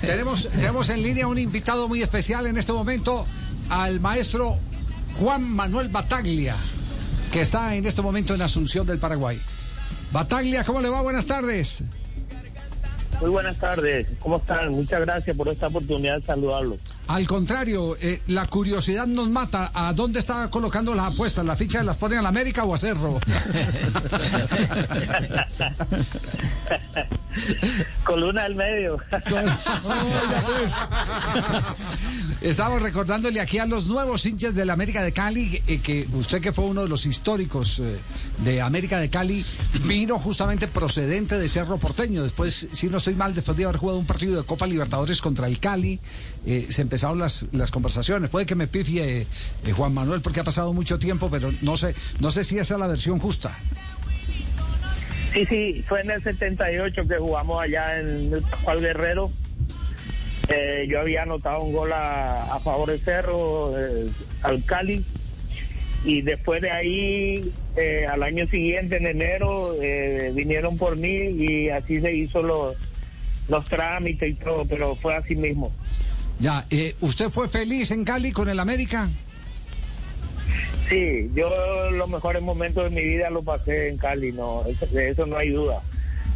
Tenemos, tenemos en línea un invitado muy especial en este momento, al maestro Juan Manuel Bataglia, que está en este momento en Asunción del Paraguay. Bataglia, ¿cómo le va? Buenas tardes. Muy buenas tardes, ¿cómo están? Muchas gracias por esta oportunidad de saludarlo. Al contrario, eh, la curiosidad nos mata. ¿A dónde está colocando las apuestas? ¿La ficha las pone a la América o a Cerro? Coluna del medio. Estamos recordándole aquí a los nuevos hinchas de la América de Cali eh, que usted que fue uno de los históricos eh, de América de Cali vino justamente procedente de Cerro Porteño. Después, si no estoy mal, después de haber jugado un partido de Copa Libertadores contra el Cali, eh, se empezaron las, las conversaciones. Puede que me pifie Juan Manuel porque ha pasado mucho tiempo, pero no sé, no sé si esa es la versión justa. Sí, sí, fue en el 78 que jugamos allá en el Pascual Guerrero. Eh, yo había anotado un gol a, favor de Cerro, eh, al Cali. Y después de ahí, eh, al año siguiente, en enero, vinieron por mí y así se hizo los, los trámites y todo, pero fue así mismo. Ya, ¿usted fue feliz en Cali con el América? Sí, yo los mejores momentos de mi vida lo pasé en Cali, no, de eso no hay duda.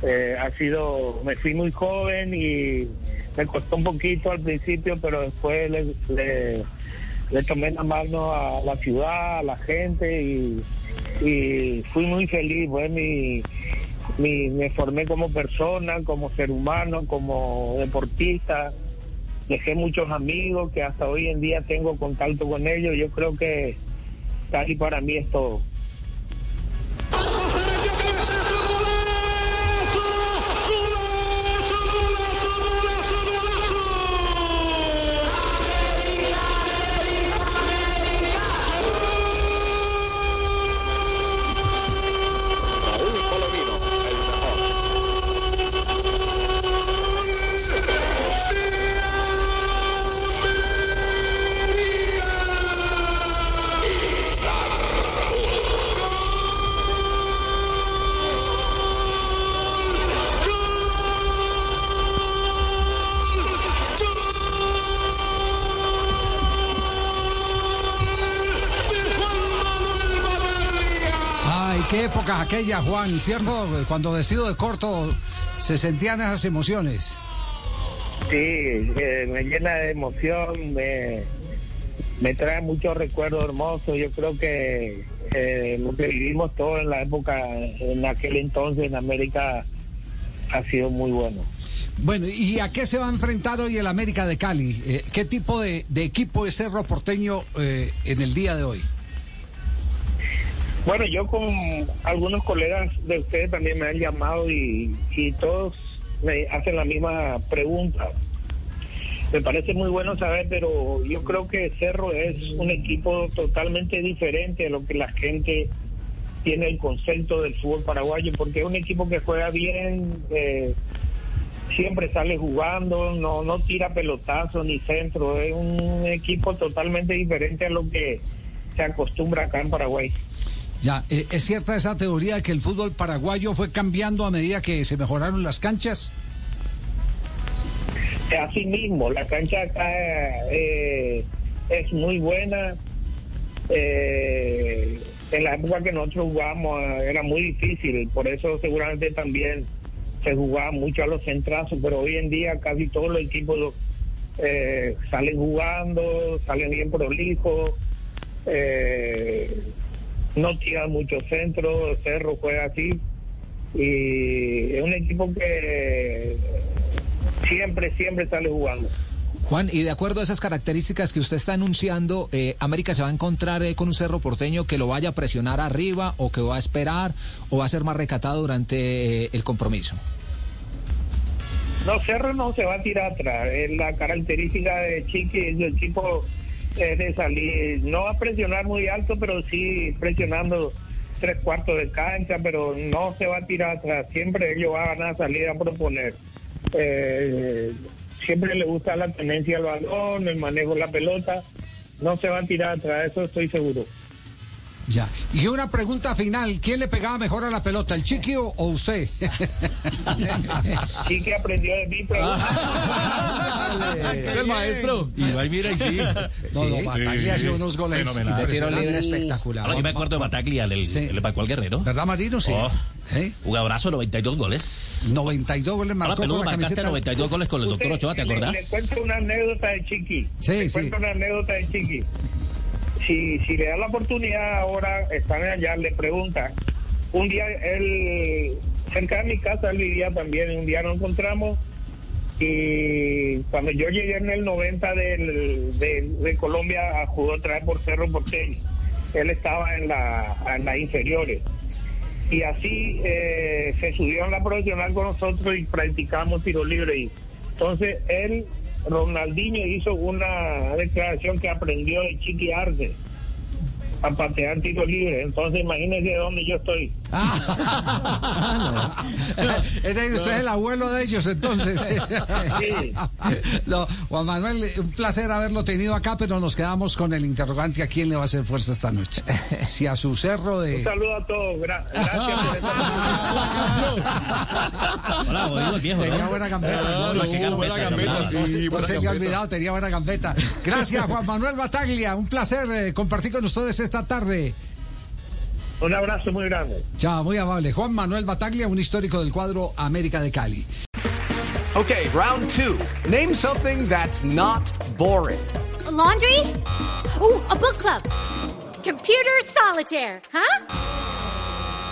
Eh, ha sido, me fui muy joven y me costó un poquito al principio, pero después le, tomé la mano a la ciudad, a la gente y, fui muy feliz. Fue me formé como persona, como ser humano, como deportista. Dejé muchos amigos que hasta hoy en día tengo contacto con ellos. Yo creo que Cali para mí es todo. Qué época aquella, Juan, ¿cierto? Cuando vestido de corto se sentían esas emociones. Sí, eh, me llena de emoción, me, me trae muchos recuerdos hermosos. Yo creo que eh, lo que vivimos todos en la época, en aquel entonces en América, ha sido muy bueno. Bueno, ¿y a qué se va a enfrentar hoy el América de Cali? Eh, ¿Qué tipo de, equipo es Cerro Porteño en el día de hoy? Bueno, yo con algunos colegas de ustedes también me han llamado y, todos me hacen la misma pregunta. Me parece muy bueno saber, pero yo creo que Cerro es un equipo totalmente diferente a lo que la gente tiene el concepto del fútbol paraguayo, porque es un equipo que juega bien, eh, siempre sale jugando, no, no tira pelotazo ni centro, es un equipo totalmente diferente a lo que se acostumbra acá en Paraguay. Ya, eh, ¿es cierta esa teoría de que el fútbol paraguayo fue cambiando a medida que se mejoraron las canchas? Así mismo, la cancha acá eh, es muy buena. Eh, en la época que nosotros jugamos era muy difícil, por eso seguramente también se jugaba mucho a los centrazos, pero hoy en día casi todos los equipos salen jugando, salen bien prolijos. Eh, no tira mucho centro, Cerro juega así y es un equipo que siempre, siempre sale jugando. Juan, y de acuerdo a esas características que usted está anunciando, eh, América se va a encontrar eh, con un cerro porteño que lo vaya a presionar arriba o que va a esperar o va a ser más recatado durante eh, el compromiso. No, Cerro no se va a tirar atrás. Es la característica de Chiqui, el tipo es de salir, no va a presionar muy alto, pero sí presionando tres cuartos de cancha, pero no se va a tirar atrás. Siempre ellos van a salir a proponer. Eh, siempre le gusta la tenencia al balón, el manejo de la pelota. No se va a tirar atrás, eso estoy seguro. Ya. Y una pregunta final, ¿quién le pegaba mejor a la pelota, el Chiqui o, usted? Chiqui aprendió de mí, pero... Es el maestro. Y va y mira y sí. No, no, Bataglia hacía unos goles Fenomenal. de tiro libre Ahora espectacular. yo me acuerdo de Bataglia, el, Sí. el Pascual Guerrero. ¿Verdad, Marino? Sí. Oh. ¿Eh? Jugadorazo, 92 goles. 92 goles Ahora, marcó peludo, con la marcaste camiseta. 92 goles con el doctor Ochoa, ¿te acordás? Le, cuento una anécdota de Chiqui. Sí, le sí. cuento una anécdota de Chiqui. Si, si le da la oportunidad ahora, están allá, le pregunta. Un día, él, cerca de mi casa, él vivía también, un día nos encontramos y cuando yo llegué en el 90 del, de, de Colombia, jugó otra vez por Cerro Porteño. Él estaba en la, en las inferiores. Y así eh, se subió a la profesional con nosotros y practicamos tiro libre. Y entonces él, Ronaldinho, hizo una declaración que aprendió de Chiqui Arce a patear tiro libre. Entonces imagínense dónde yo estoy. es decir, usted es el abuelo de ellos, entonces. Sí. No, Juan Manuel, un placer haberlo tenido acá, pero nos quedamos con el interrogante a quién le va a hacer fuerza esta noche. Si a su cerro Un de... saludo a todos. Gra- gracias Hola, el viejo. Tenía buena gambeta. Ah, ¿no? no, sí, No, buena gambeta, sí, no se- olvidado, tenía buena gambeta. Gracias, Juan Manuel Bataglia. Un placer eh, compartir con ustedes esta tarde. Un abrazo muy grande. Chao, muy amable. Juan Manuel Bataglia, un histórico del cuadro América de Cali. Okay, round two. Name something that's not boring. A laundry? Ooh, a book club. Computer solitaire, huh?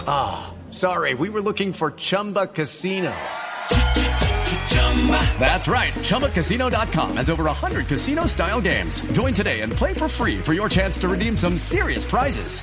Ah, sorry, we were looking for Chumba Casino. Chumba. That's right. ChumbaCasino.com has over 100 casino style games. Join today and play for free for your chance to redeem some serious prizes.